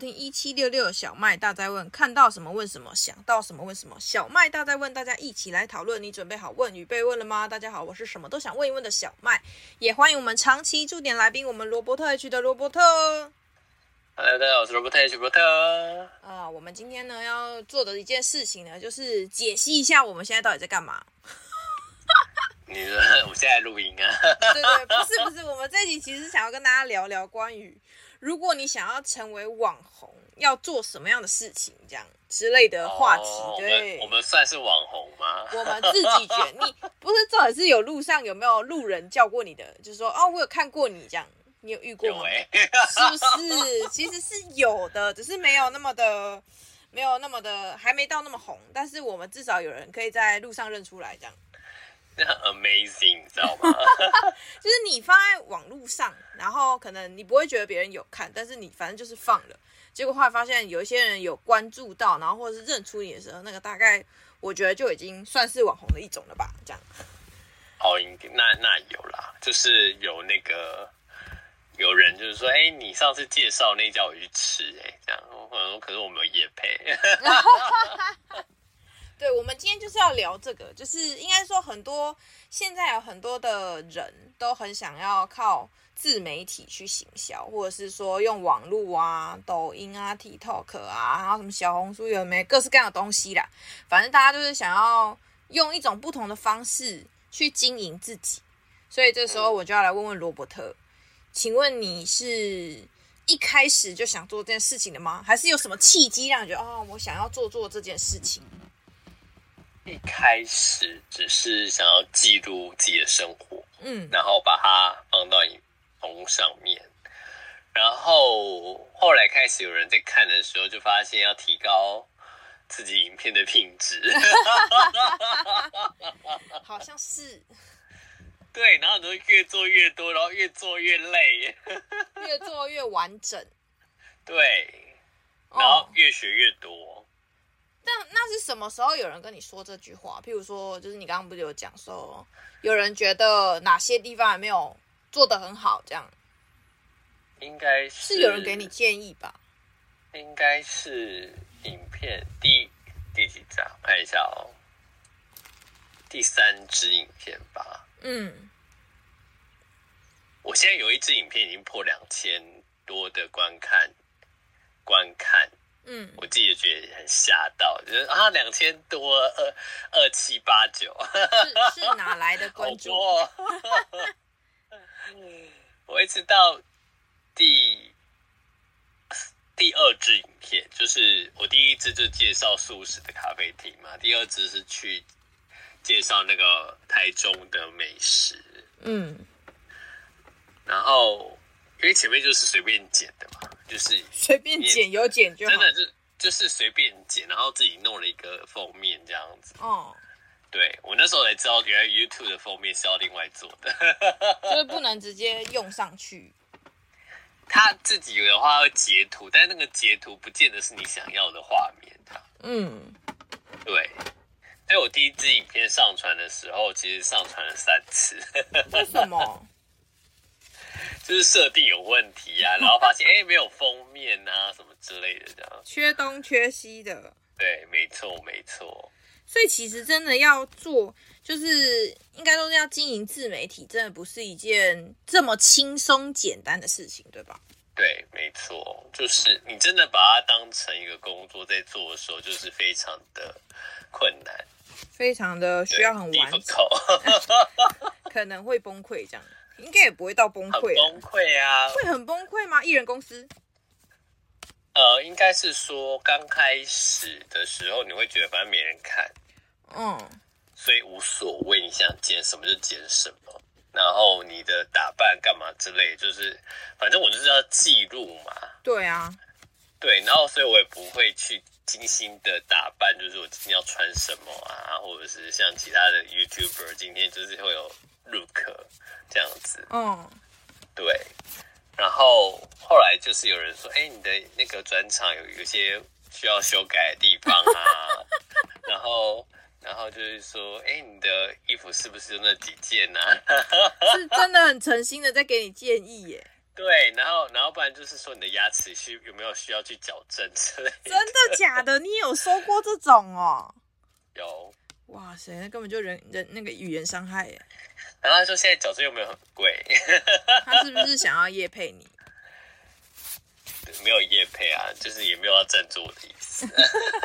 听一七六六小麦大在问，看到什么问什么，想到什么问什么。小麦大在问，大家一起来讨论。你准备好问与被问了吗？大家好，我是什么都想问一问的小麦，也欢迎我们长期驻点来宾，我们罗伯特 H 的罗伯特。Hello，大家好，我是罗伯特 H 罗伯特。啊，我们今天呢要做的一件事情呢，就是解析一下我们现在到底在干嘛。你说我现在录音啊？对对，不是不是，我们这集其实想要跟大家聊聊关于，如果你想要成为网红，要做什么样的事情，这样之类的话题。哦、对，我们，我们算是网红吗？我们自己觉得，你 不是，重点是有路上有没有路人叫过你的，就是说，哦，我有看过你这样，你有遇过吗？欸、是不是？其实是有的，只是没有那么的，没有那么的，还没到那么红。但是我们至少有人可以在路上认出来，这样。Amazing，你知道吗？就是你放在网络上，然后可能你不会觉得别人有看，但是你反正就是放了，结果后来发现有一些人有关注到，然后或者是认出你的时候，那个大概我觉得就已经算是网红的一种了吧？这样。哦，那那有啦，就是有那个有人就是说，哎、欸，你上次介绍那家我去吃、欸，哎，这样，我可是我没有夜配。对，我们今天就是要聊这个，就是应该说很多现在有很多的人都很想要靠自媒体去行销，或者是说用网络啊、抖音啊、TikTok 啊，然后什么小红书有没有各式各样的东西啦，反正大家就是想要用一种不同的方式去经营自己。所以这时候我就要来问问罗伯特，请问你是一开始就想做这件事情的吗？还是有什么契机让你觉得啊、哦，我想要做做这件事情？一开始只是想要记录自己的生活，嗯，然后把它放到影棚上面，然后后来开始有人在看的时候，就发现要提高自己影片的品质，好像是，对，然后你就越做越多，然后越做越累，越做越完整，对，然后越学越多。但那是什么时候有人跟你说这句话？譬如说，就是你刚刚不是有讲说，有人觉得哪些地方还没有做得很好，这样，应该是，是有人给你建议吧？应该是影片第第几张？看一下哦，第三支影片吧。嗯，我现在有一支影片已经破两千多的观看，观看。嗯，我自己也觉得很吓到，就是啊，两千多，二二七八九，是是哪来的 关注？哦、我一直到第第二支影片，就是我第一支就介绍素食的咖啡厅嘛，第二支是去介绍那个台中的美食，嗯，然后。因为前面就是随便剪的嘛，就是 随便剪有剪就好，真的是就是随便剪，然后自己弄了一个封面这样子。哦，对，我那时候才知道，原来 YouTube 的封面是要另外做的，就是不 能直接用上去。他自己的话会截图，但那个截图不见得是你想要的画面。嗯，对。所以我第一支影片上传的时候，其实上传了三次。为什么？就是设定有问题啊，然后发现哎、欸、没有封面啊什么之类的这样，缺东缺西的。对，没错没错。所以其实真的要做，就是应该说是要经营自媒体，真的不是一件这么轻松简单的事情，对吧？对，没错，就是你真的把它当成一个工作在做的时候，就是非常的困难，非常的需要很完整，可能会崩溃这样。应该也不会到崩溃，崩溃啊！会很崩溃吗？艺人公司？呃，应该是说刚开始的时候，你会觉得反正没人看，嗯，所以无所谓，你想剪什么就剪什么，然后你的打扮干嘛之类，就是反正我就是要记录嘛。对啊，对，然后所以我也不会去精心的打扮，就是我今天要穿什么啊，或者是像其他的 YouTuber 今天就是会有。look 这样子，嗯，对，然后后来就是有人说，哎，你的那个专场有有些需要修改的地方啊，然后然后就是说，哎，你的衣服是不是就那几件呢？啊？是真的很诚心的在给你建议耶。对，然后然后不然就是说你的牙齿需有没有需要去矫正之类的。真的假的？你有说过这种哦？有。哇塞，那根本就人人那个语言伤害耶。然后他说现在矫正又没有很贵。他是不是想要业配你？没有业配啊，就是也没有要赞助我的意思。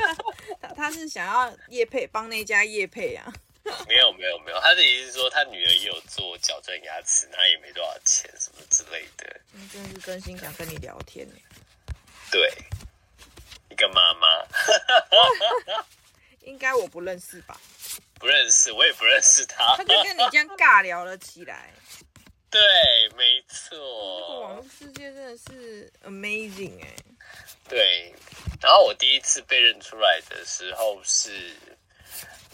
他他是想要业配，帮那家业配啊。没有没有没有，他的意思是说他女儿也有做矫正牙齿，那也没多少钱什么之类的。嗯，真的是真心想跟你聊天。对，一个妈妈。应该我不认识吧？不认识，我也不认识他。他就跟你这样尬聊了起来。对，没错。这个网络世界真的是 amazing 哎。对，然后我第一次被认出来的时候是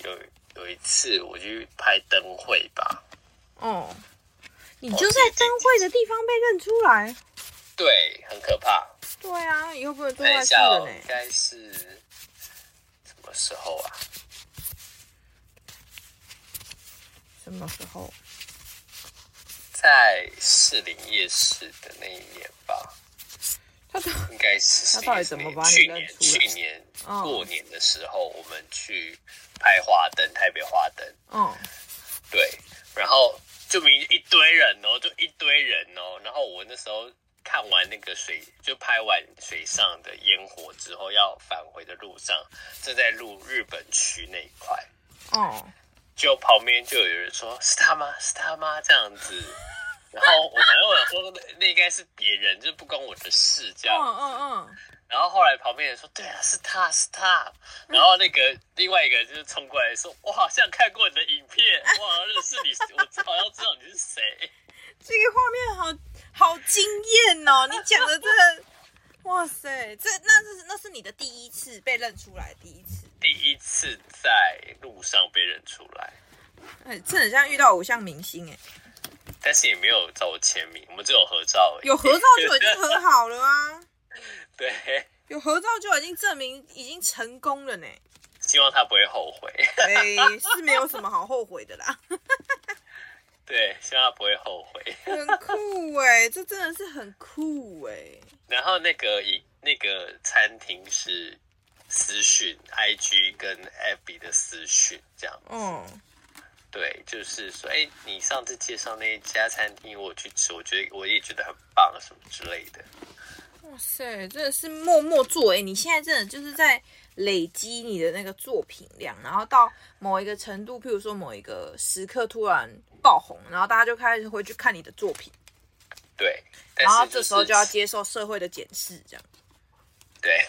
有有一次我去拍灯会吧。哦，你就在灯会的地方被认出来？对，很可怕。对啊，以后不能做坏事了呢。应该是什么时候啊？什么时候？在士林夜市的那一年吧，他应该是他到底怎么把你去年去年过年的时候，我们去拍花灯，台北花灯。嗯，对，然后就明一堆人哦，就一堆人哦。然后我那时候看完那个水，就拍完水上的烟火之后，要返回的路上，正在录日本区那一块。哦。就旁边就有人说：“是他吗？是他吗？”这样子，然后我反正我想说那那应该是别人，就不关我的事这样。嗯嗯嗯。然后后来旁边人说：“对啊，是他是他。”然后那个另外一个人就是冲过来说：“我好像看过你的影片，我好像认识你，我好像知道你是谁。”这个画面好好惊艳哦！你讲的这个，哇塞，这那是那是你的第一次被认出来，第一次。第一次在路上被认出来，哎，这很像遇到偶像明星哎，但是也没有找我签名，我们只有合照而已。有合照就已经很好了啊。对，有合照就已经证明已经成功了呢。希望他不会后悔。哎，是没有什么好后悔的啦。对，希望他不会后悔。很酷哎，这真的是很酷哎。然后那个一那个餐厅是。私讯，IG 跟 FB 的私讯这样子。嗯，对，就是说，哎，你上次介绍那一家餐厅，我去吃，我觉得我也觉得很棒，什么之类的。哇塞，真的是默默做哎！你现在真的就是在累积你的那个作品量，然后到某一个程度，譬如说某一个时刻突然爆红，然后大家就开始会去看你的作品。对，然后这时候就要接受社会的检视，这样。对，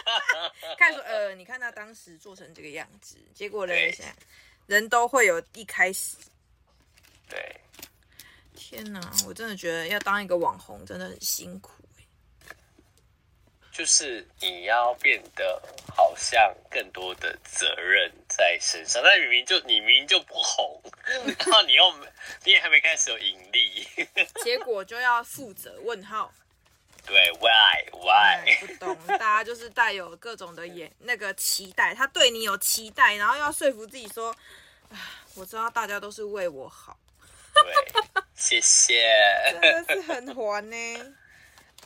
看说呃，你看他当时做成这个样子，结果呢，现在人都会有一开始。对，天哪，我真的觉得要当一个网红真的很辛苦。就是你要变得好像更多的责任在身上，但明明就你明明就不红，然后你又你也还没开始有盈利，结果就要负责？问号。对，why why？不懂，大家就是带有各种的眼那个期待，他对你有期待，然后又要说服自己说，啊，我知道大家都是为我好。对，谢谢。真的是很烦呢。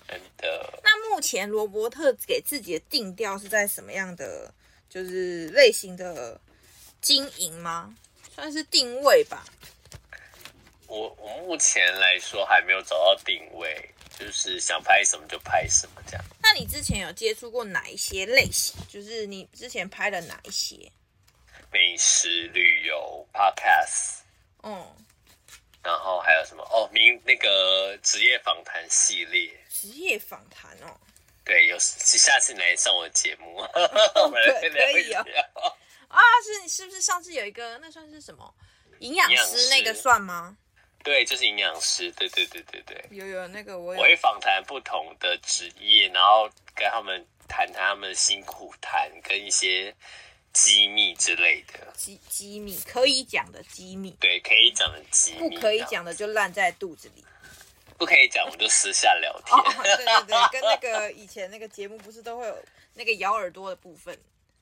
真的。那目前罗伯特给自己的定调是在什么样的，就是类型的经营吗？算是定位吧。我我目前来说还没有找到定位。就是想拍什么就拍什么这样。那你之前有接触过哪一些类型？就是你之前拍的哪一些？美食旅游 podcast。嗯。然后还有什么？哦，名那个职业访谈系列。职业访谈哦。对，有下次你来上我的节目。哦、可可以哦。啊，是你是不是上次有一个那算是什么营养师那个算吗？对，就是营养师。对对对对对，有有那个我有，我会访谈不同的职业，然后跟他们谈谈他们辛苦谈跟一些机密之类的。机机密可以讲的机密，对，可以讲的机密，不可以讲的就烂在肚子里。不可以讲，我们就私下聊天。哦，对对对，跟那个以前那个节目不是都会有那个咬耳朵的部分。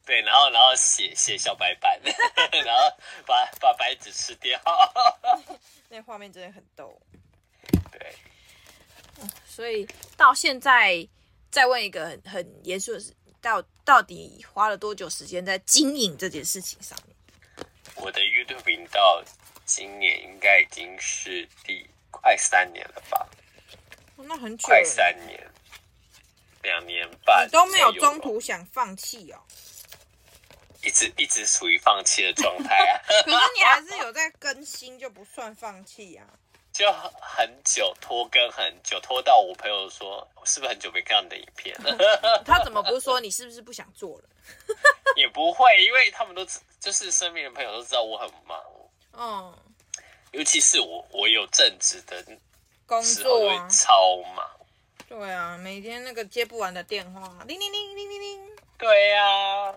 对，然后然后写写小白板，然后把把白纸吃掉。那画面真的很逗。对。所以到现在，再问一个很很严肃的事，到到底花了多久时间在经营这件事情上面？我的 YouTube 频道今年应该已经是第快三年了吧？哦、那很久，快三年，两年半，你都没有中途想放弃哦？一直一直处于放弃的状态啊！可是你还是有在更新，就不算放弃啊。就很久拖更，很久拖到我朋友说，我是不是很久没看你的影片了？他怎么不是说你是不是不想做了？也不会，因为他们都就是身边的朋友都知道我很忙。嗯，尤其是我，我有正职的工作啊，超忙。对啊，每天那个接不完的电话，铃铃铃铃铃铃。对呀、啊，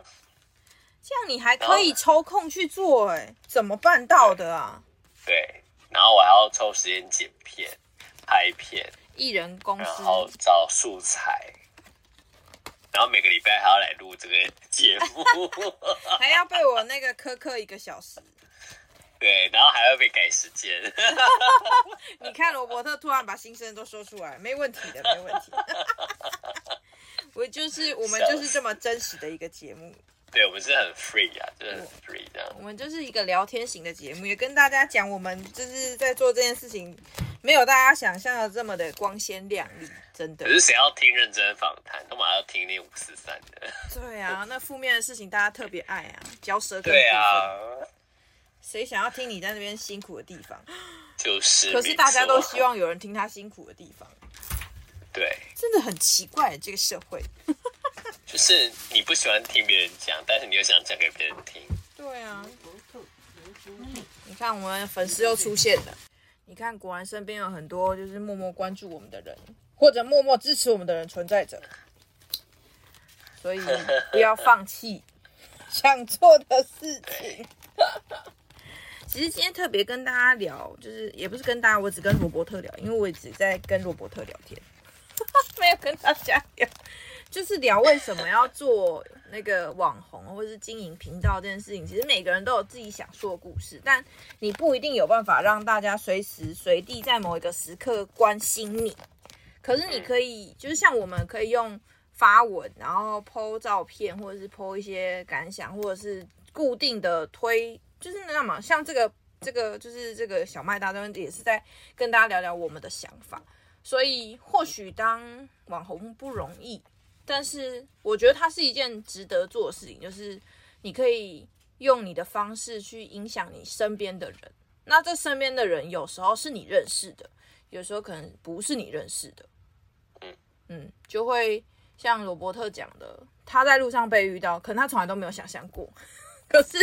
这样你还可以抽空去做、欸，哎，怎么办到的啊？对。对然后我还要抽时间剪片、拍片，艺人公司，然后找素材，然后每个礼拜还要来录这个节目，还要被我那个苛刻一个小时。对，然后还要被改时间。你看罗伯特突然把心声都说出来，没问题的，没问题。我就是我们就是这么真实的一个节目。对，我们是很 free 啊，真的很 free 这样。我们就是一个聊天型的节目，也跟大家讲，我们就是在做这件事情，没有大家想象的这么的光鲜亮丽，真的。可是谁要听认真访谈，都马上要听那五四三的。对啊，那负面的事情大家特别爱啊，嚼舌根。对啊。谁想要听你在那边辛苦的地方？就是。可是大家都希望有人听他辛苦的地方。对。真的很奇怪，这个社会。就是你不喜欢听别人讲，但是你又想讲给别人听。对啊，你看我们粉丝又出现了。你看，果然身边有很多就是默默关注我们的人，或者默默支持我们的人存在着。所以不要放弃想做的事情。其实今天特别跟大家聊，就是也不是跟大家，我只跟罗伯特聊，因为我一直在跟罗伯特聊天，没有跟大家聊。就是聊为什么要做那个网红或者是经营频道这件事情，其实每个人都有自己想说的故事，但你不一定有办法让大家随时随地在某一个时刻关心你。可是你可以，就是像我们可以用发文，然后 po 照片，或者是 po 一些感想，或者是固定的推，就是那么像这个这个就是这个小麦大专也是在跟大家聊聊我们的想法。所以或许当网红不容易。但是我觉得它是一件值得做的事情，就是你可以用你的方式去影响你身边的人。那这身边的人有时候是你认识的，有时候可能不是你认识的。嗯嗯，就会像罗伯特讲的，他在路上被遇到，可能他从来都没有想象过。可是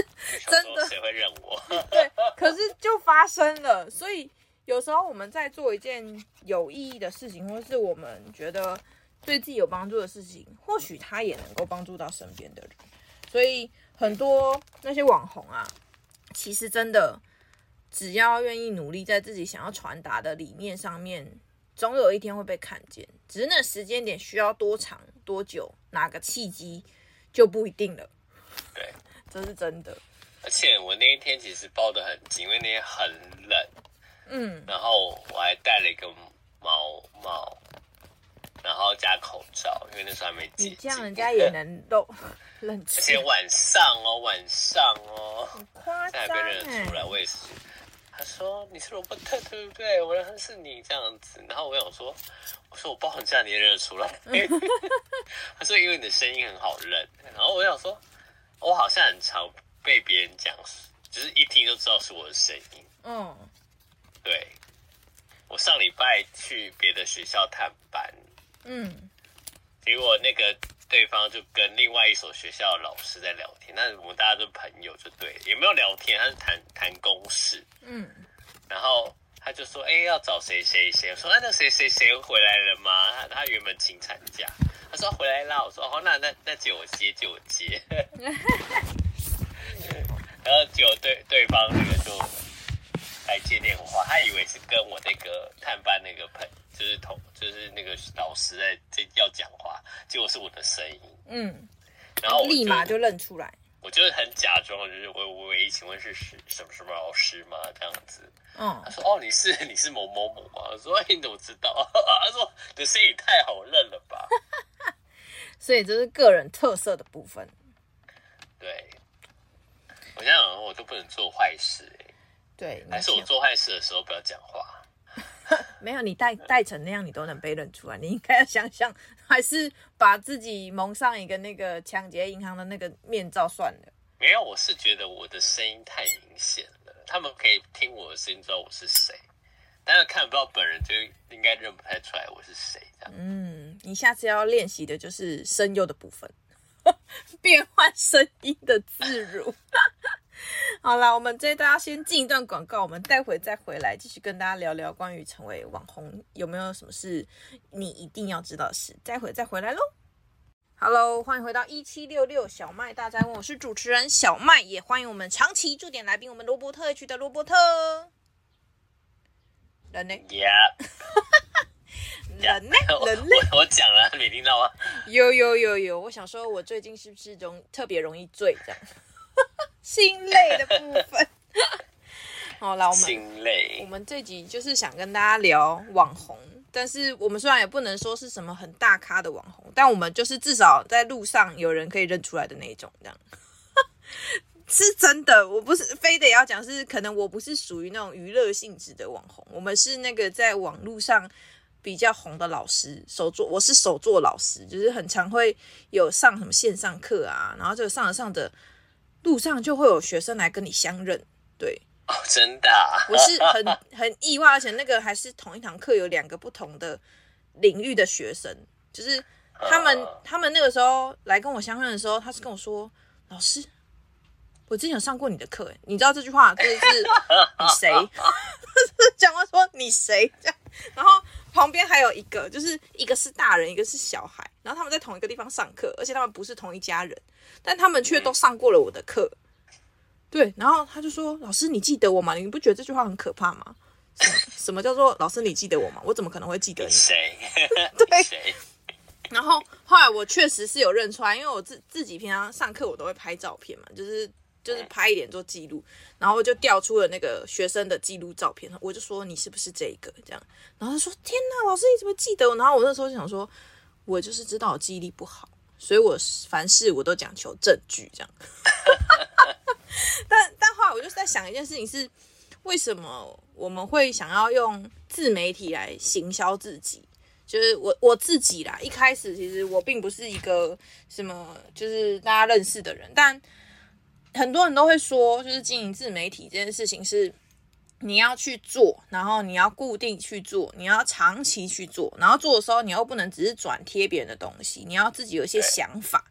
真的，谁会认我？对，可是就发生了。所以有时候我们在做一件有意义的事情，或是我们觉得。对自己有帮助的事情，或许他也能够帮助到身边的人。所以很多那些网红啊，其实真的只要愿意努力，在自己想要传达的理念上面，总有一天会被看见。只是那时间点需要多长多久，哪个契机就不一定了。对，这是真的。而且我那一天其实包的很紧，因为那天很冷。嗯，然后我还戴了一个毛帽。然后加口罩，因为那时候还没解这样人家也能都 冷。而且晚上哦，晚上哦，很夸张。再被认出来，我也是。他说你是罗伯特对不对？我认识你这样子。然后我想说，我说我包好这样你也认得出来。他说因为你的声音很好认。然后我想说，我好像很常被别人讲，就是一听就知道是我的声音。嗯，对。我上礼拜去别的学校探班。嗯，结果那个对方就跟另外一所学校的老师在聊天，那我们大家都朋友就对，也没有聊天，他是谈谈公事。嗯，然后他就说：“哎、欸，要找谁谁谁。”我说：“哎、啊，那谁谁谁回来了吗？”他他原本请产假，他说回来啦。我说：“哦，那那那借我接，借我接。”然后结果对对方那个就来接电话，他以为是跟我那个探班那个朋友。就是同，就是那个老师在在要讲话，结果是我的声音，嗯，然后立马就认出来，我就是很假装，就是喂喂，请问是什什么什么老师吗？这样子，嗯，他说哦，你是 你是某某某吗？我说哎，你怎么知道？他说你的声音太好认了吧。所以这是个人特色的部分。对，我想想，我都不能做坏事哎。对，还是我做坏事的时候不要讲话。没有，你戴戴成那样，你都能被认出来。你应该要想想，还是把自己蒙上一个那个抢劫银行的那个面罩算了。没有，我是觉得我的声音太明显了，他们可以听我的声音知道我是谁，但是看不到本人就应该认不太出来我是谁。这样，嗯，你下次要练习的就是声优的部分，变换声音的自如。好啦，我们这大家先进一段广告，我们待会再回来继续跟大家聊聊关于成为网红有没有什么事你一定要知道的事。待会再回来喽。Hello，欢迎回到一七六六小麦大家问，我是主持人小麦，也欢迎我们长期驻点来宾，我们罗伯特区的罗伯特。人呢？Yeah. 人呢？人呢？我我讲了，没听到吗？有有有有，我想说，我最近是不是容特别容易醉这样？心累的部分。好啦，我们心累。我们这集就是想跟大家聊网红。但是我们虽然也不能说是什么很大咖的网红，但我们就是至少在路上有人可以认出来的那种，这样 是真的。我不是非得要讲，是可能我不是属于那种娱乐性质的网红，我们是那个在网络上比较红的老师，手作，我是手作老师，就是很常会有上什么线上课啊，然后就上着上着路上就会有学生来跟你相认，对。哦，真的啊，我是很 很意外，而且那个还是同一堂课，有两个不同的领域的学生，就是他们他们那个时候来跟我相认的时候，他是跟我说：“老师，我之前有上过你的课，你知道这句话就是 你谁？”讲话说你谁？这样，然后旁边还有一个，就是一个是大人，一个是小孩，然后他们在同一个地方上课，而且他们不是同一家人，但他们却都上过了我的课。对，然后他就说：“老师，你记得我吗？你不觉得这句话很可怕吗？什么，叫做老师你记得我吗？我怎么可能会记得你？谁？对。谁 然后后来我确实是有认出来，因为我自自己平常上课我都会拍照片嘛，就是就是拍一点做记录，然后我就调出了那个学生的记录照片，我就说你是不是这个这样？然后他说：天哪，老师你怎么记得我？然后我那时候就想说，我就是知道我记忆力不好，所以我凡事我都讲求证据这样。”但但后来我就是在想一件事情是，为什么我们会想要用自媒体来行销自己？就是我我自己啦，一开始其实我并不是一个什么就是大家认识的人，但很多人都会说，就是经营自媒体这件事情是你要去做，然后你要固定去做，你要长期去做，然后做的时候你又不能只是转贴别人的东西，你要自己有一些想法，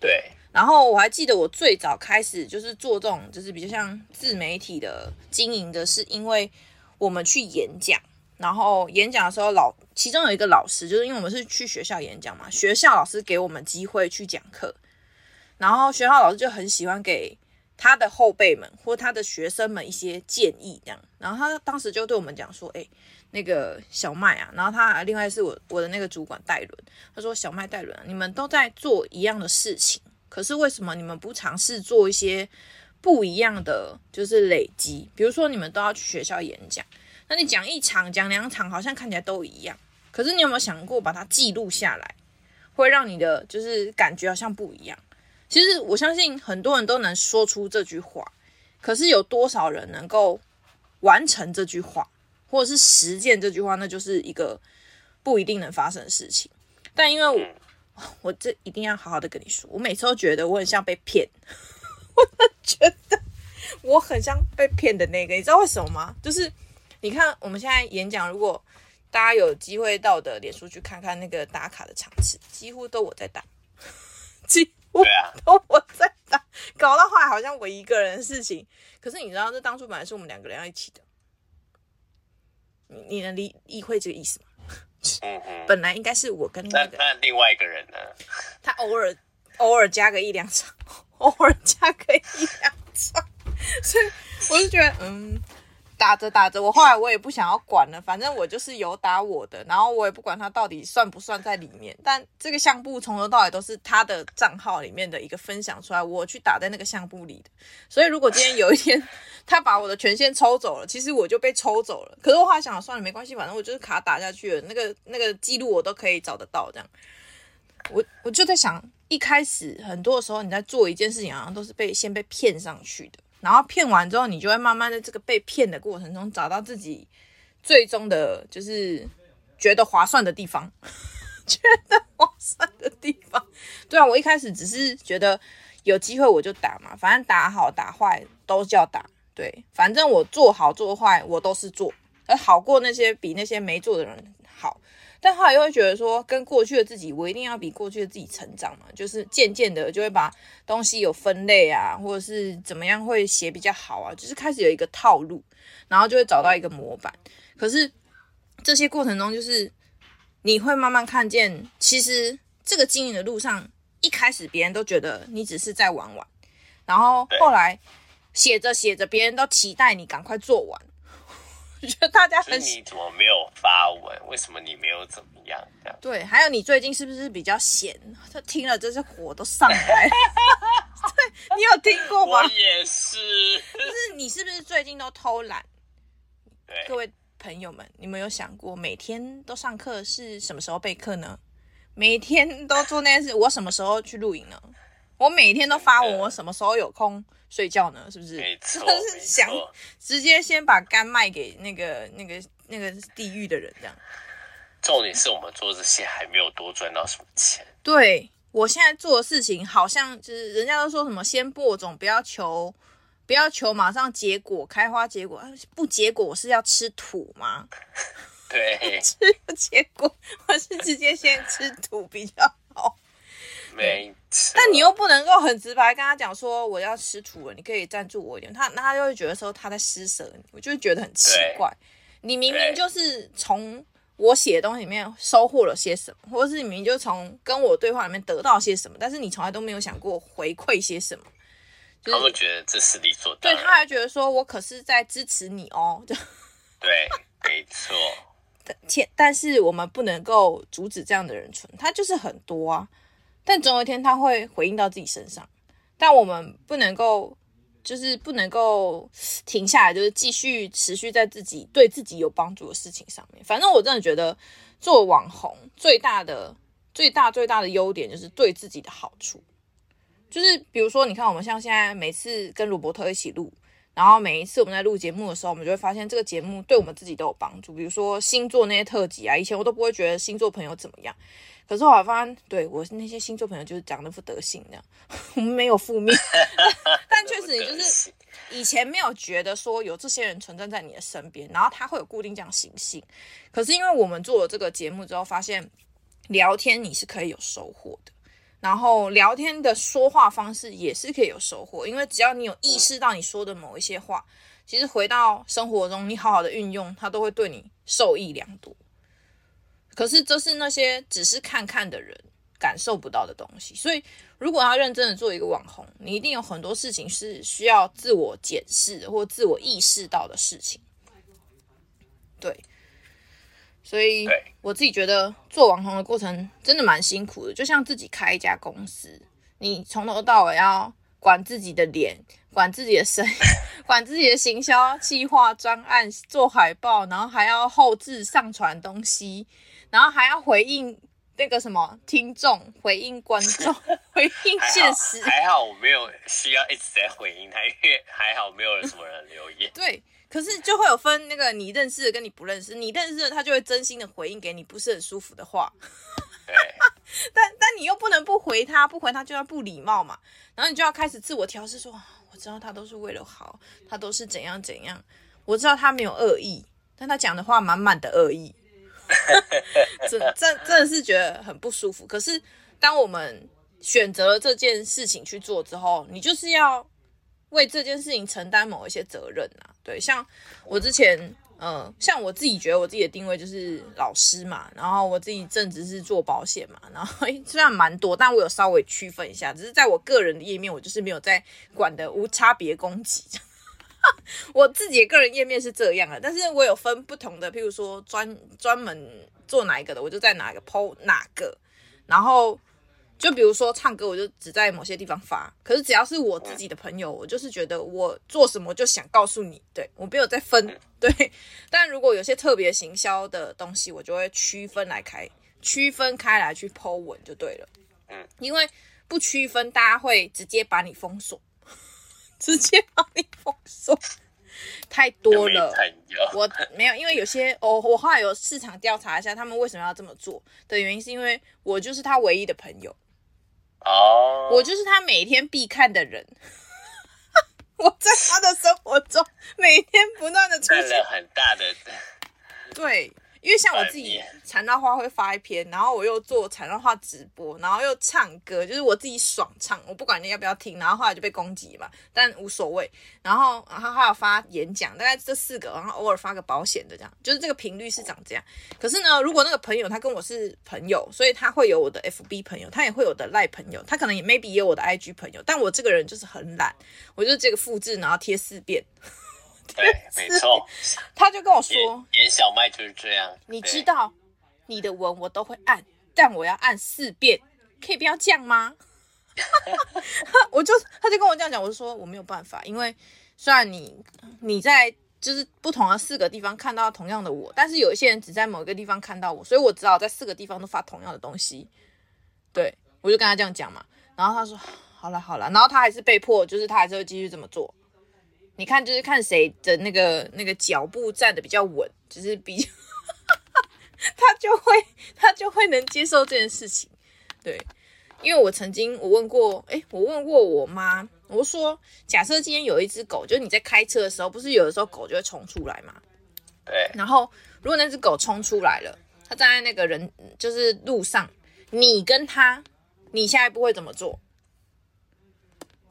对。对然后我还记得我最早开始就是做这种，就是比较像自媒体的经营的，是因为我们去演讲，然后演讲的时候老其中有一个老师，就是因为我们是去学校演讲嘛，学校老师给我们机会去讲课，然后学校老师就很喜欢给他的后辈们或他的学生们一些建议，这样，然后他当时就对我们讲说，哎，那个小麦啊，然后他另外是我我的那个主管戴伦，他说小麦戴伦，你们都在做一样的事情。可是为什么你们不尝试做一些不一样的，就是累积？比如说你们都要去学校演讲，那你讲一场、讲两场，好像看起来都一样。可是你有没有想过把它记录下来，会让你的就是感觉好像不一样？其实我相信很多人都能说出这句话，可是有多少人能够完成这句话，或者是实践这句话，那就是一个不一定能发生的事情。但因为我。我这一定要好好的跟你说，我每次都觉得我很像被骗，我都觉得我很像被骗的那个，你知道为什么吗？就是你看我们现在演讲，如果大家有机会到的脸书去看看那个打卡的场次，几乎都我在打，几乎 都我在打，搞到后来好像我一个人的事情。可是你知道，这当初本来是我们两个人要一起的，你你能理理会这个意思吗？嗯嗯，本来应该是我跟那个，那另外一个人呢？他偶尔偶尔加个一两场，偶尔加个一两场，所以我就觉得，嗯，打着打着，我后来我也不想要管了，反正我就是有打我的，然后我也不管他到底算不算在里面。但这个相簿从头到尾都是他的账号里面的一个分享出来，我去打在那个相簿里的。所以如果今天有一天 他把我的权限抽走了，其实我就被抽走了。可是我后来想，算了，没关系，反正我就是卡打下去了，那个那个记录我都可以找得到。这样，我我就在想，一开始很多的时候你在做一件事情，好像都是被先被骗上去的。然后骗完之后，你就会慢慢的这个被骗的过程中，找到自己最终的，就是觉得划算的地方，觉得划算的地方。对啊，我一开始只是觉得有机会我就打嘛，反正打好打坏都叫打。对，反正我做好做坏我都是做，而好过那些比那些没做的人好。但后来又会觉得说，跟过去的自己，我一定要比过去的自己成长嘛，就是渐渐的就会把东西有分类啊，或者是怎么样会写比较好啊，就是开始有一个套路，然后就会找到一个模板。可是这些过程中，就是你会慢慢看见，其实这个经营的路上，一开始别人都觉得你只是在玩玩，然后后来写着写着，别人都期待你赶快做完。我觉得大家很你怎么没有发文？为什么你没有怎么样？这样对，还有你最近是不是比较闲？他听了真是火都上来。对，你有听过吗？我也是。就是你是不是最近都偷懒？对，各位朋友们，你们有想过每天都上课是什么时候备课呢？每天都做那件事，我什么时候去录影呢？我每天都发文，我什么时候有空睡觉呢？是不是？没错，就是想直接先把肝卖给那个、那个、那个地狱的人，这样。重点是我们做这些还没有多赚到什么钱。对，我现在做的事情，好像就是人家都说什么先播种，不要求，不要求马上结果开花结果，不结果是要吃土吗？对，吃不结果，我是直接先吃土比较好。没错，但你又不能够很直白跟他讲说我要吃土了，你可以赞助我一点。他那他就会觉得说他在施舍你，我就会觉得很奇怪。你明明就是从我写的东西里面收获了些什么，或者是你明明就从跟我对话里面得到些什么，但是你从来都没有想过回馈些什么。就是、他会觉得这是理所当然。对，他还觉得说我可是在支持你哦。就 对，没错。但但是我们不能够阻止这样的人存，他就是很多啊。但总有一天他会回应到自己身上，但我们不能够，就是不能够停下来，就是继续持续在自己对自己有帮助的事情上面。反正我真的觉得做网红最大的、最大、最大的优点就是对自己的好处，就是比如说，你看我们像现在每次跟鲁伯特一起录，然后每一次我们在录节目的时候，我们就会发现这个节目对我们自己都有帮助。比如说星座那些特辑啊，以前我都不会觉得星座朋友怎么样。可是我发现，对我那些星座朋友，就是讲那副德行这样，我们没有负面，但确实你就是以前没有觉得说有这些人存在在你的身边，然后他会有固定这样行性。可是因为我们做了这个节目之后，发现聊天你是可以有收获的，然后聊天的说话方式也是可以有收获，因为只要你有意识到你说的某一些话，其实回到生活中，你好好的运用，它都会对你受益良多。可是这是那些只是看看的人感受不到的东西，所以如果要认真的做一个网红，你一定有很多事情是需要自我检视或自我意识到的事情。对，所以我自己觉得做网红的过程真的蛮辛苦的，就像自己开一家公司，你从头到尾要管自己的脸，管自己的声音，管自己的行销、计划、专案、做海报，然后还要后置上传东西。然后还要回应那个什么听众，回应观众，回应现实。还好我没有需要一直在回应他，因为还好没有什么人留言。对，可是就会有分那个你认识的跟你不认识，你认识的他就会真心的回应给你不是很舒服的话。对，但但你又不能不回他，不回他就要不礼貌嘛。然后你就要开始自我调试，说我知道他都是为了好，他都是怎样怎样，我知道他没有恶意，但他讲的话满满的恶意。真真真的是觉得很不舒服。可是，当我们选择了这件事情去做之后，你就是要为这件事情承担某一些责任啊。对，像我之前，嗯、像我自己觉得我自己的定位就是老师嘛，然后我自己正职是做保险嘛，然后 虽然蛮多，但我有稍微区分一下，只是在我个人的页面，我就是没有在管的无差别攻击。我自己的个人页面是这样的，但是我有分不同的，譬如说专专门做哪一个的，我就在哪一个 po 哪个，然后就比如说唱歌，我就只在某些地方发。可是只要是我自己的朋友，我就是觉得我做什么就想告诉你，对，我没有在分，对。但如果有些特别行销的东西，我就会区分来开，区分开来去 po 文就对了，嗯，因为不区分，大家会直接把你封锁。直接把你封锁，太多了。我没有，因为有些我我后来有市场调查一下，他们为什么要这么做的原因，是因为我就是他唯一的朋友。哦，我就是他每天必看的人。我在他的生活中每天不断的出现很大的。对。因为像我自己缠绕画会发一篇，然后我又做缠绕画直播，然后又唱歌，就是我自己爽唱，我不管你要不要听，然后后来就被攻击嘛，但无所谓。然后，然后还有发演讲，大概这四个，然后偶尔发个保险的这样，就是这个频率是长这样。可是呢，如果那个朋友他跟我是朋友，所以他会有我的 FB 朋友，他也会有的赖朋友，他可能也 maybe 也有我的 IG 朋友，但我这个人就是很懒，我就这个复制，然后贴四遍。对，没错，他就跟我说，演小麦就是这样。你知道，你的文我都会按，但我要按四遍，可以不要这样吗？我就，他就跟我这样讲，我就说我没有办法，因为虽然你你在就是不同的四个地方看到同样的我，但是有一些人只在某一个地方看到我，所以我只好在四个地方都发同样的东西。对，我就跟他这样讲嘛，然后他说 好了好了，然后他还是被迫，就是他还是会继续这么做。你看，就是看谁的那个那个脚步站得比较稳，就是比较 他就会他就会能接受这件事情。对，因为我曾经我问过，诶，我问过我妈，我说，假设今天有一只狗，就是你在开车的时候，不是有的时候狗就会冲出来嘛？对。然后如果那只狗冲出来了，它站在那个人就是路上，你跟他，你下一步会怎么做？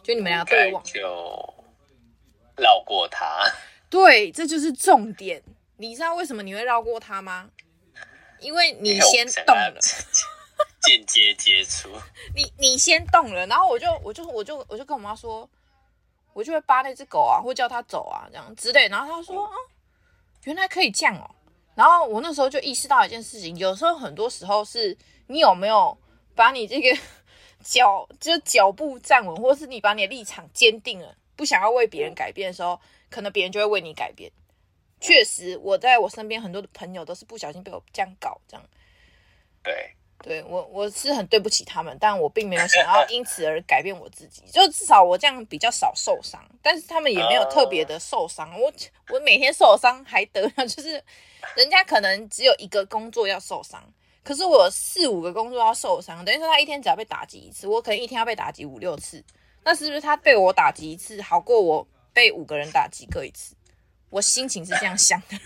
就你们俩对望。绕过他，对，这就是重点。你知道为什么你会绕过他吗？因为你先动了，间接接触。你你先动了，然后我就我就我就我就跟我妈说，我就会扒那只狗啊，或叫它走啊，这样之类。然后她说，啊，原来可以这样哦。然后我那时候就意识到一件事情，有时候很多时候是你有没有把你这个脚就是脚步站稳，或是你把你的立场坚定了。不想要为别人改变的时候，可能别人就会为你改变。确实，我在我身边很多的朋友都是不小心被我这样搞，这样。对，对我我是很对不起他们，但我并没有想要因此而改变我自己。就至少我这样比较少受伤，但是他们也没有特别的受伤。我我每天受伤还得了，就是人家可能只有一个工作要受伤，可是我有四五个工作要受伤，等于说他一天只要被打击一次，我可能一天要被打击五六次。那是不是他被我打击一次好过我被五个人打击各一次？我心情是这样想的，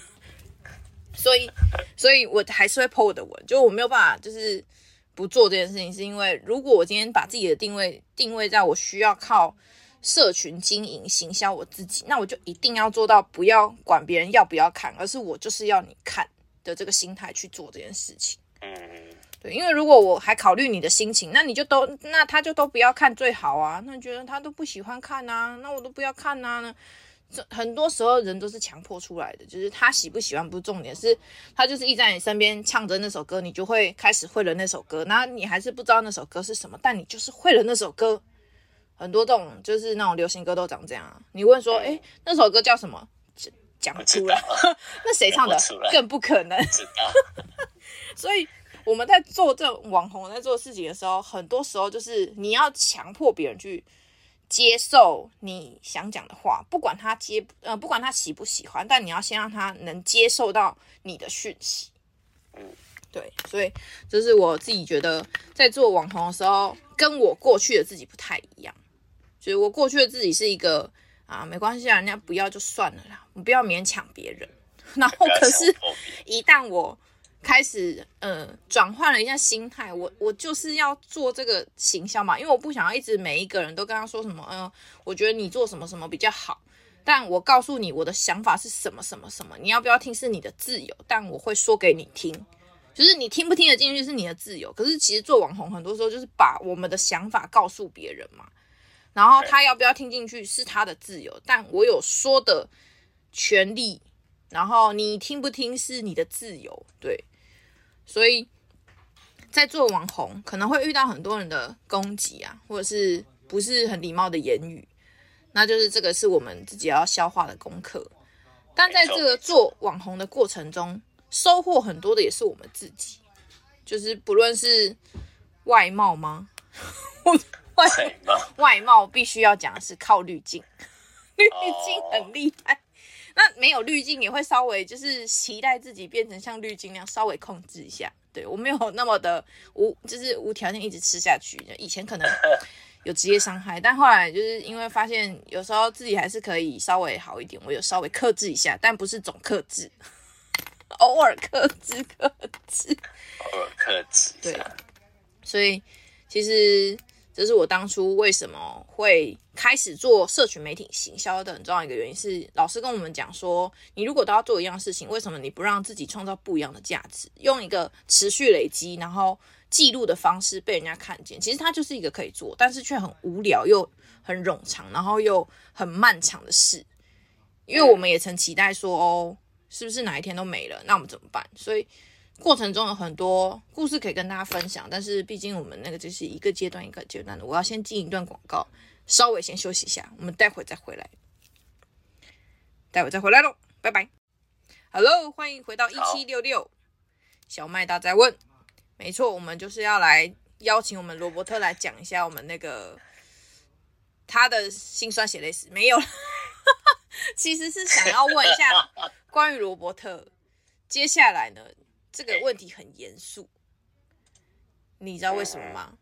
所以，所以我还是会 po 我的文，就我没有办法，就是不做这件事情，是因为如果我今天把自己的定位定位在我需要靠社群经营行销我自己，那我就一定要做到不要管别人要不要看，而是我就是要你看的这个心态去做这件事情。对，因为如果我还考虑你的心情，那你就都，那他就都不要看最好啊。那觉得他都不喜欢看啊，那我都不要看啊。那这很多时候人都是强迫出来的，就是他喜不喜欢不是重点，是他就是一直在你身边唱着那首歌，你就会开始会了那首歌。那你还是不知道那首歌是什么，但你就是会了那首歌。很多这种就是那种流行歌都长这样啊。你问说，诶，那首歌叫什么？讲不出来。那谁唱的？更不可能。所以。我们在做这种网红在做事情的时候，很多时候就是你要强迫别人去接受你想讲的话，不管他接呃，不管他喜不喜欢，但你要先让他能接受到你的讯息。嗯，对，所以这是我自己觉得在做网红的时候，跟我过去的自己不太一样。所以我过去的自己是一个啊，没关系啊，人家不要就算了啦，你不要勉强别人。然后可是，一旦我开始，呃，转换了一下心态，我我就是要做这个行销嘛，因为我不想要一直每一个人都跟他说什么，嗯、呃，我觉得你做什么什么比较好，但我告诉你我的想法是什么什么什么，你要不要听是你的自由，但我会说给你听，就是你听不听得进去是你的自由。可是其实做网红很多时候就是把我们的想法告诉别人嘛。然后他要不要听进去是他的自由，但我有说的权利，然后你听不听是你的自由，对。所以在做网红可能会遇到很多人的攻击啊，或者是不是很礼貌的言语，那就是这个是我们自己要消化的功课。但在这个做网红的过程中，收获很多的也是我们自己，就是不论是外貌吗？外外貌必须要讲的是靠滤镜，滤镜很厉害。那没有滤镜也会稍微就是期待自己变成像滤镜那样稍微控制一下。对，我没有 那么的无，就是无条件一直吃下去。以前可能 有职业伤害，但后来就是因为发现有时候自己还是可以稍微好一点，我有稍微克制一下，但不是总克制。偶尔克制，克制，偶尔克制。对，所以其实这是我当初为什么会开始做社群媒体行销的很重要一个原因，是老师跟我们讲说，你如果都要做一样事情，为什么你不让自己创造不一样的价值，用一个持续累积，然后记录的方式被人家看见？其实它就是一个可以做，但是却很无聊又很冗长，然后又很漫长的事。因为我们也曾期待说，哦。是不是哪一天都没了？那我们怎么办？所以过程中有很多故事可以跟大家分享，但是毕竟我们那个就是一个阶段一个阶段的。我要先进一段广告，稍微先休息一下，我们待会再回来，待会再回来喽，拜拜。Hello，欢迎回到一七六六，小麦大在问，没错，我们就是要来邀请我们罗伯特来讲一下我们那个他的辛酸血泪史，没有。其实是想要问一下关于罗伯特，接下来呢，这个问题很严肃，你知道为什么吗？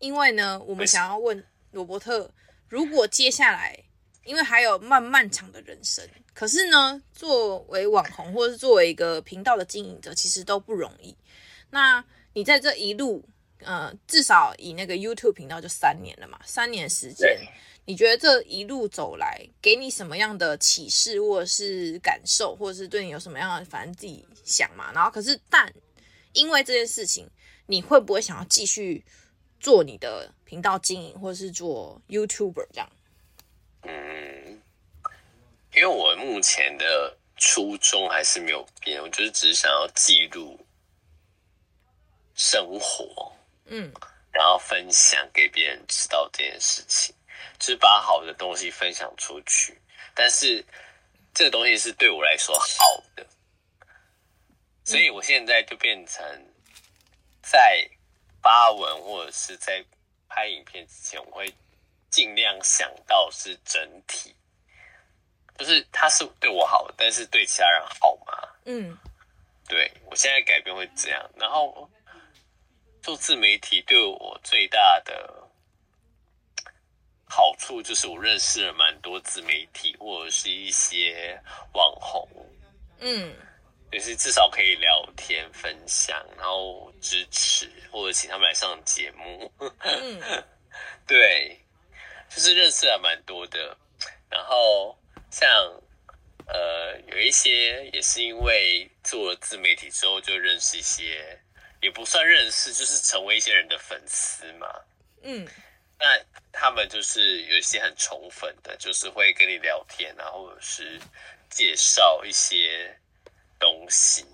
因为呢，我们想要问罗伯特，如果接下来，因为还有漫漫长的人生，可是呢，作为网红或者是作为一个频道的经营者，其实都不容易。那你在这一路，呃，至少以那个 YouTube 频道就三年了嘛，三年时间。你觉得这一路走来，给你什么样的启示，或者是感受，或者是对你有什么样的，反正自己想嘛。然后，可是，但因为这件事情，你会不会想要继续做你的频道经营，或者是做 YouTuber 这样？嗯，因为我目前的初衷还是没有变，我就是只是想要记录生活，嗯，然后分享给别人知道这件事情。就是把好的东西分享出去，但是这个东西是对我来说好的，所以我现在就变成在发文或者是在拍影片之前，我会尽量想到是整体，就是它是对我好，但是对其他人好吗？嗯，对，我现在改变会这样，然后做自媒体对我最大的。好处就是我认识了蛮多自媒体或者是一些网红，嗯，就是至少可以聊天分享，然后支持或者请他们来上节目，嗯，对，就是认识了蛮多的。然后像呃有一些也是因为做了自媒体之后就认识一些，也不算认识，就是成为一些人的粉丝嘛，嗯。那他们就是有一些很宠粉的，就是会跟你聊天啊，或者是介绍一些东西。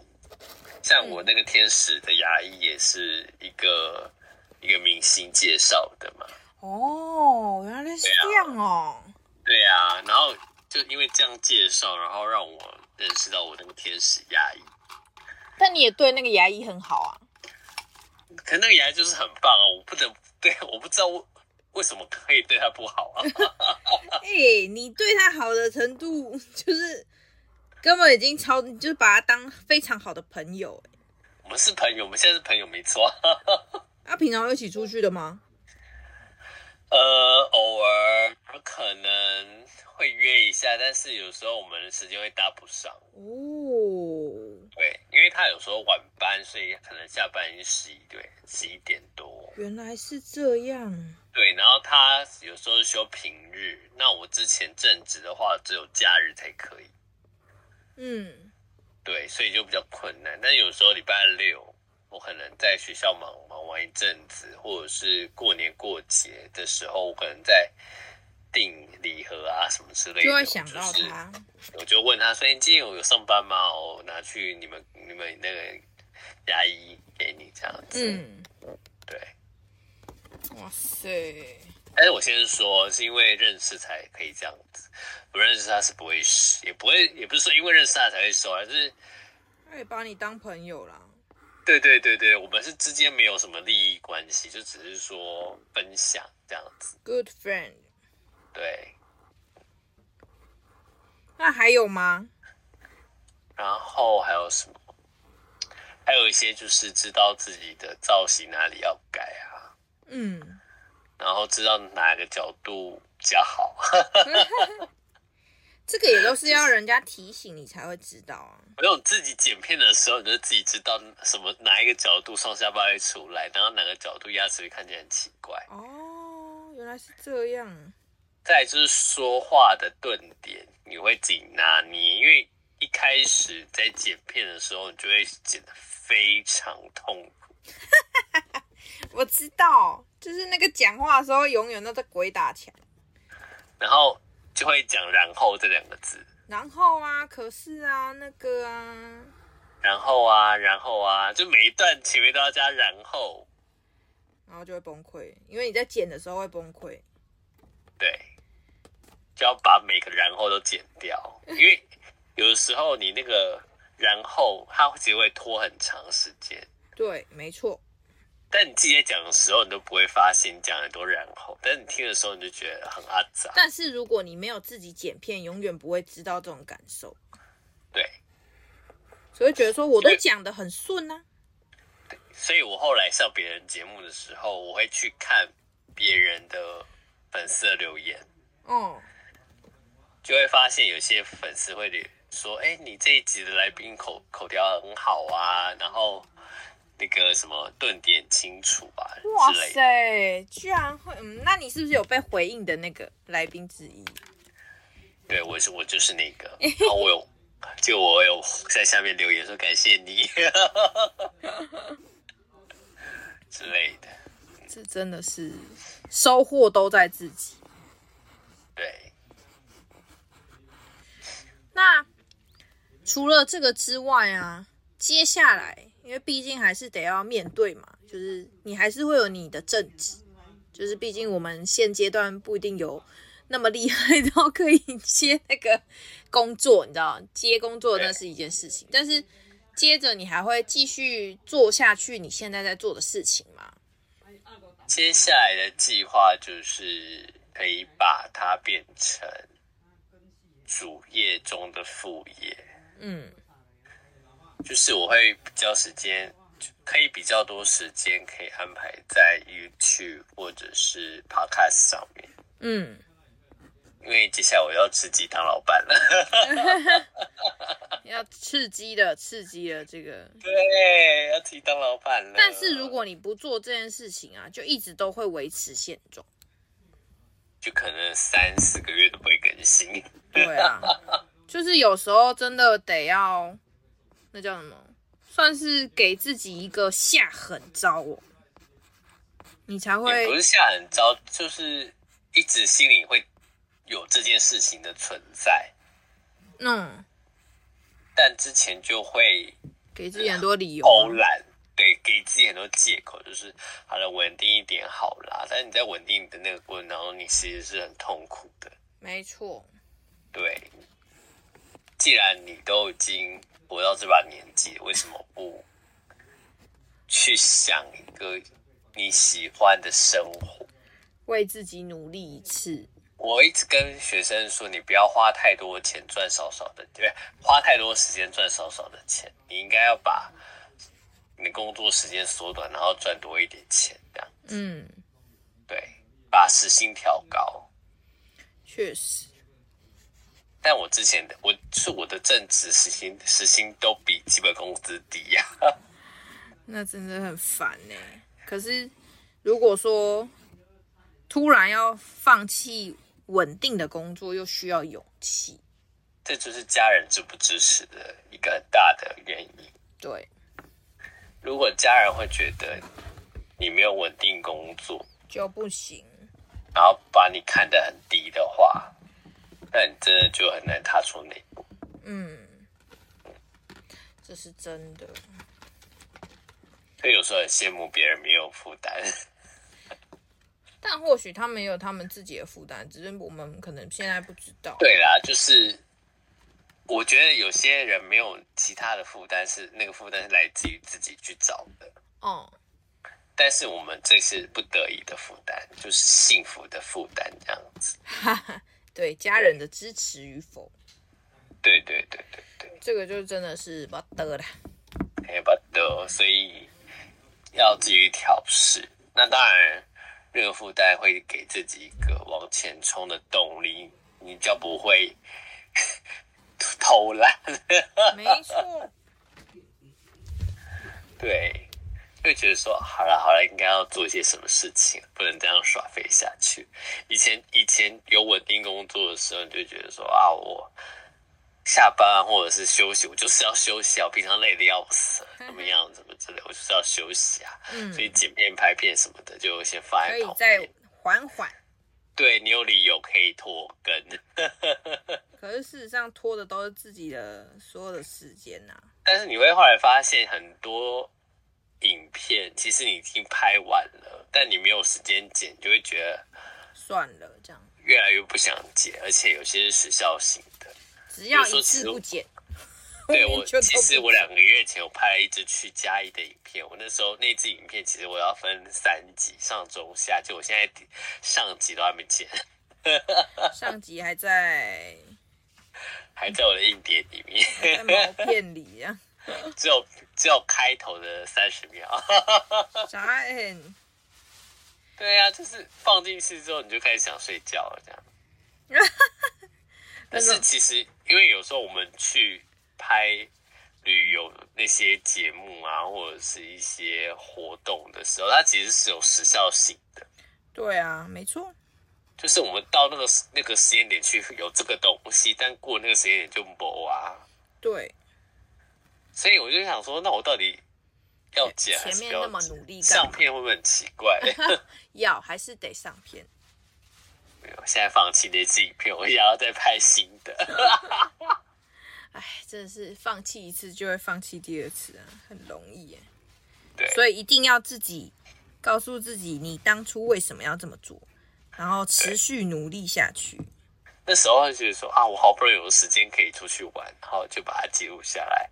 像我那个天使的牙医也是一个一个明星介绍的嘛。哦，原来是这样哦。对啊，然后就因为这样介绍，然后让我认识到我那个天使牙医。但你也对那个牙医很好啊。可那个牙医就是很棒啊，我不能对，我不知道我。为什么可以对他不好啊？哎、欸，你对他好的程度，就是根本已经超，就是把他当非常好的朋友。我们是朋友，我们现在是朋友，没错。他 平常一起出去的吗？呃，偶尔可能会约一下，但是有时候我们的时间会搭不上。哦，对，因为他有时候晚班，所以可能下班已经十一对十一点多。原来是这样。对，然后他有时候休平日，那我之前正职的话，只有假日才可以。嗯，对，所以就比较困难。但有时候礼拜六我可能在学校忙忙完一阵子，或者是过年过节的时候，我可能在订礼盒啊什么之类的，就会想到他。我就问他说：“你今天有有上班吗？我拿去你们你们那个牙医给你这样子。”嗯，对。哇塞！但是我先说，是因为认识才可以这样子，不认识他是不会，也不会，也不是说因为认识他才会收，而是。他也把你当朋友啦。对对对对，我们是之间没有什么利益关系，就只是说分享这样子。Good friend。对。那还有吗？然后还有什么？还有一些就是知道自己的造型哪里要改啊。嗯。然后知道哪个角度比较好。这个也都是要人家提醒你才会知道啊。没有自己剪片的时候，你就自己知道什么哪一个角度上下巴会出来，然后哪个角度牙齿会看起来很奇怪。哦，原来是这样。再来就是说话的顿点，你会自己拿捏，因为一开始在剪片的时候，你就会剪得非常痛苦。我知道，就是那个讲话的时候，永远都在鬼打墙。然后。就会讲“然后”这两个字，然后啊，可是啊，那个啊，然后啊，然后啊，就每一段前面都要加“然后”，然后就会崩溃，因为你在剪的时候会崩溃。对，就要把每个“然后”都剪掉，因为有的时候你那个“然后”它其实会拖很长时间。对，没错。但你自己在讲的时候，你都不会发现讲很多然后，但你听的时候，你就觉得很阿杂。但是如果你没有自己剪片，永远不会知道这种感受。对，所以觉得说我都讲的很顺呢、啊。对，所以我后来上别人节目的时候，我会去看别人的粉丝的留言，嗯，就会发现有些粉丝会说：“哎，你这一集的来宾口口条很好啊。”然后。那个什么顿点清楚啊，哇塞，居然会嗯，那你是不是有被回应的那个来宾之一？对，我是我就是那个，然后我有 就我有在下面留言说感谢你 之类的，这真的是收获都在自己。对，那除了这个之外啊，接下来。因为毕竟还是得要面对嘛，就是你还是会有你的正职，就是毕竟我们现阶段不一定有那么厉害 到可以接那个工作，你知道，接工作那是一件事情，但是接着你还会继续做下去你现在在做的事情吗？接下来的计划就是可以把它变成主业中的副业，嗯。就是我会比较时间，可以比较多时间可以安排在 YouTube 或者是 Podcast 上面。嗯，因为接下来我要刺激当老板了。要刺激的，刺激的这个。对，要自己当老板了。但是如果你不做这件事情啊，就一直都会维持现状，就可能三四个月都不会更新。对啊，就是有时候真的得要。那叫什么？算是给自己一个下狠招哦，你才会不是下狠招，就是一直心里会有这件事情的存在。嗯，但之前就会给自己很多理由，偷懒，对，给自己很多借口，就是好了，稳定一点好啦。但是你在稳定的那个过程当中，你其实是很痛苦的。没错，对，既然你都已经。活到这把年纪，为什么不去想一个你喜欢的生活，为自己努力一次？我一直跟学生说，你不要花太多钱赚少少的，对，花太多时间赚少少的钱。你应该要把你的工作时间缩短，然后赚多一点钱，这样子。嗯，对，把时薪调高。确实。但我之前的我是我的正职时薪时薪都比基本工资低呀，那真的很烦呢。可是如果说突然要放弃稳定的工作，又需要勇气，这就是家人支不支持的一个很大的原因。对，如果家人会觉得你没有稳定工作就不行，然后把你看得很低的话，那你真的就很难踏出那一步。嗯，这是真的。所以有时候很羡慕别人没有负担，但或许他们也有他们自己的负担，只是我们可能现在不知道。对啦，就是我觉得有些人没有其他的负担，是那个负担是来自于自己去找的。哦，但是我们这是不得已的负担，就是幸福的负担这样子。对家人的支持与否，对对对对对，这个就真的是不得了，哎不得，所以。要自己调试，那当然，这个负担会给自己一个往前冲的动力，你就不会 偷懒。没错，对，会觉得说，好了好了，应该要做一些什么事情，不能这样耍废下去。以前以前有稳定工作的时候，你就觉得说啊，我。下班或者是休息，我就是要休息啊！我平常累的要死，怎么样，怎么之类，我就是要休息啊。嗯，所以剪片、拍片什么的，就先放在旁边，可以再缓缓。对，你有理由可以拖更。可是事实上，拖的都是自己的所有的时间呐、啊。但是你会后来发现，很多影片其实你已经拍完了，但你没有时间剪，就会觉得算了，这样。越来越不想剪，而且有些是时效性的。只要一次不剪，对我其实我两个月前我拍了一支去嘉义的影片，我那时候那支影片其实我要分三集上中下，就我现在上集都还没剪，上集还在 还在我的硬碟里面，在毛片里呀，只有只有开头的三十秒，啥嗯？对呀、啊，就是放进去之后你就开始想睡觉了，这样。但是其实，因为有时候我们去拍旅游那些节目啊，或者是一些活动的时候，它其实是有时效性的。对啊，没错。就是我们到那个那个时间点去有这个东西，但过那个时间点就没啊。对。所以我就想说，那我到底要剪？前面那么努力，上片会不会很奇怪？要还是得上片。没有现在放弃那支影片，我也要再拍新的。哎，真的是放弃一次就会放弃第二次啊，很容易耶。对，所以一定要自己告诉自己，你当初为什么要这么做，然后持续努力下去。那时候就觉得说啊，我好不容易有时间可以出去玩，然后就把它记录下来。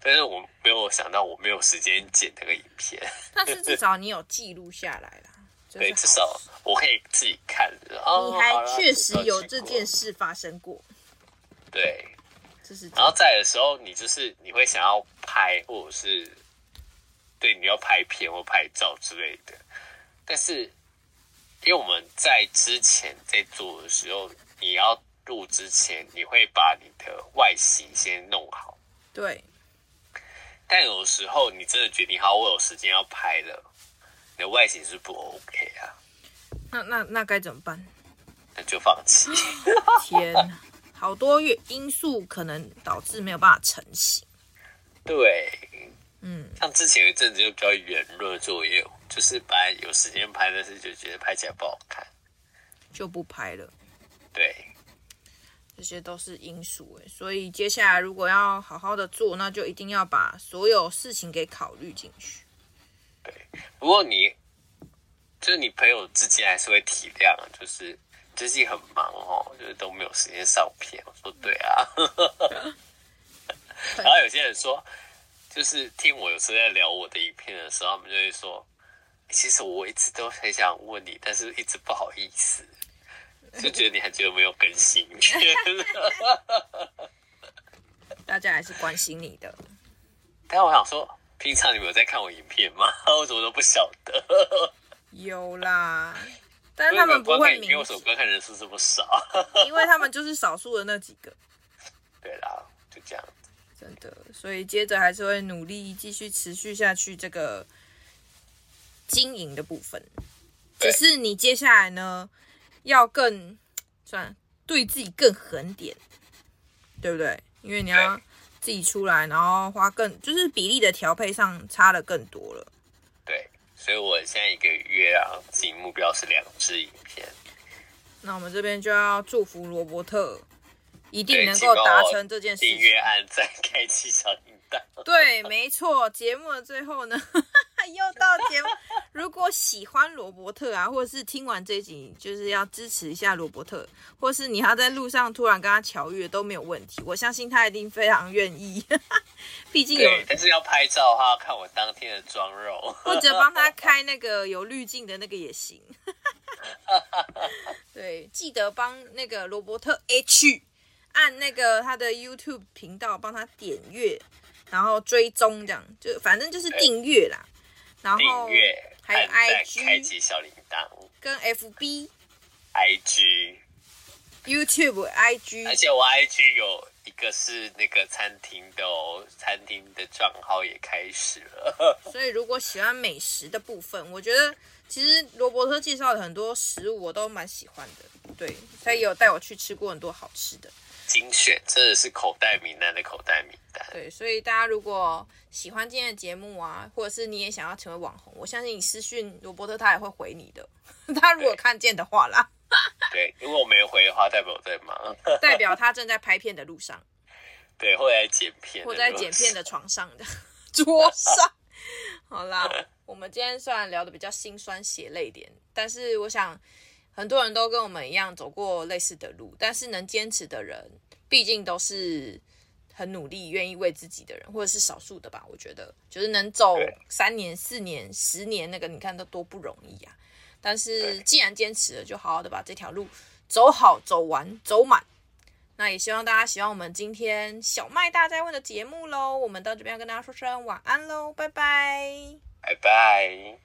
但是我没有想到我没有时间剪那个影片。但是至少你有记录下来了。对，至少我可以自己看。哦、你还确实有这件事发生过。对，这是。然后在的时候，你就是你会想要拍，或者是对你要拍片或拍照之类的。但是，因为我们在之前在做的时候，你要录之前，你会把你的外形先弄好。对。但有时候你真的决定好，我有时间要拍了。你的外形是不 OK 啊？那那那该怎么办？那就放弃。天呐，好多因素可能导致没有办法成型。对，嗯，像之前有一阵子就比较圆润作业，就是本来有时间拍，但是就觉得拍起来不好看，就不拍了。对，这些都是因素哎，所以接下来如果要好好的做，那就一定要把所有事情给考虑进去。对，不过你就是你朋友之间还是会体谅，就是最近很忙哦，就是都没有时间上片。我说对啊，然后有些人说，就是听我有时候在聊我的影片的时候，他们就会说，其实我一直都很想问你，但是一直不好意思，就觉得你还觉得没有更新。大家还是关心你的，但我想说。平常你们有在看我影片吗？我怎么都不晓得。有啦，但是他们不会明。我什么观看人数这么少？因为他们就是少数的那几个。对啦，就这样子。真的，所以接着还是会努力继续持续下去这个经营的部分。只是你接下来呢，要更算对自己更狠点，对不对？因为你要。自己出来，然后花更就是比例的调配上差的更多了。对，所以我现在一个月啊，自己目标是两支影片。那我们这边就要祝福罗伯特，一定能够达成这件事情。订阅、按赞、开启小铃铛。对，没错。节目的最后呢，又到节目。如果喜欢罗伯特啊，或者是听完这集，就是要支持一下罗伯特，或是你要在路上突然跟他巧遇都没有问题。我相信他一定非常愿意。毕竟有，但是要拍照的话，要看我当天的妆容，或者帮他开那个有滤镜的那个也行。对，记得帮那个罗伯特 H 按那个他的 YouTube 频道，帮他点阅，然后追踪，这样就反正就是订阅啦。然后订阅还有 IG 开启小铃铛，跟 FB、IG、YouTube、IG，而且我 IG 有一个是那个餐厅的哦，餐厅的账号也开始了。所以如果喜欢美食的部分，我觉得。其实罗伯特介绍的很多食物我都蛮喜欢的，对，他也有带我去吃过很多好吃的，精选，真的是口袋名单的口袋名单。对，所以大家如果喜欢今天的节目啊，或者是你也想要成为网红，我相信你私讯罗伯特他也会回你的，他如果看见的话啦。对，如果我没回的话，代表我在忙，代表他正在拍片的路上，对，或在剪片，或在剪片的床上的桌上。好啦，我们今天虽然聊的比较心酸血泪点，但是我想很多人都跟我们一样走过类似的路，但是能坚持的人，毕竟都是很努力、愿意为自己的人，或者是少数的吧。我觉得，就是能走三年、四年、十年，那个你看都多不容易啊。但是既然坚持了，就好好的把这条路走好、走完、走满。那也希望大家喜欢我们今天小麦大在问的节目喽。我们到这边要跟大家说声晚安喽，拜拜，拜拜。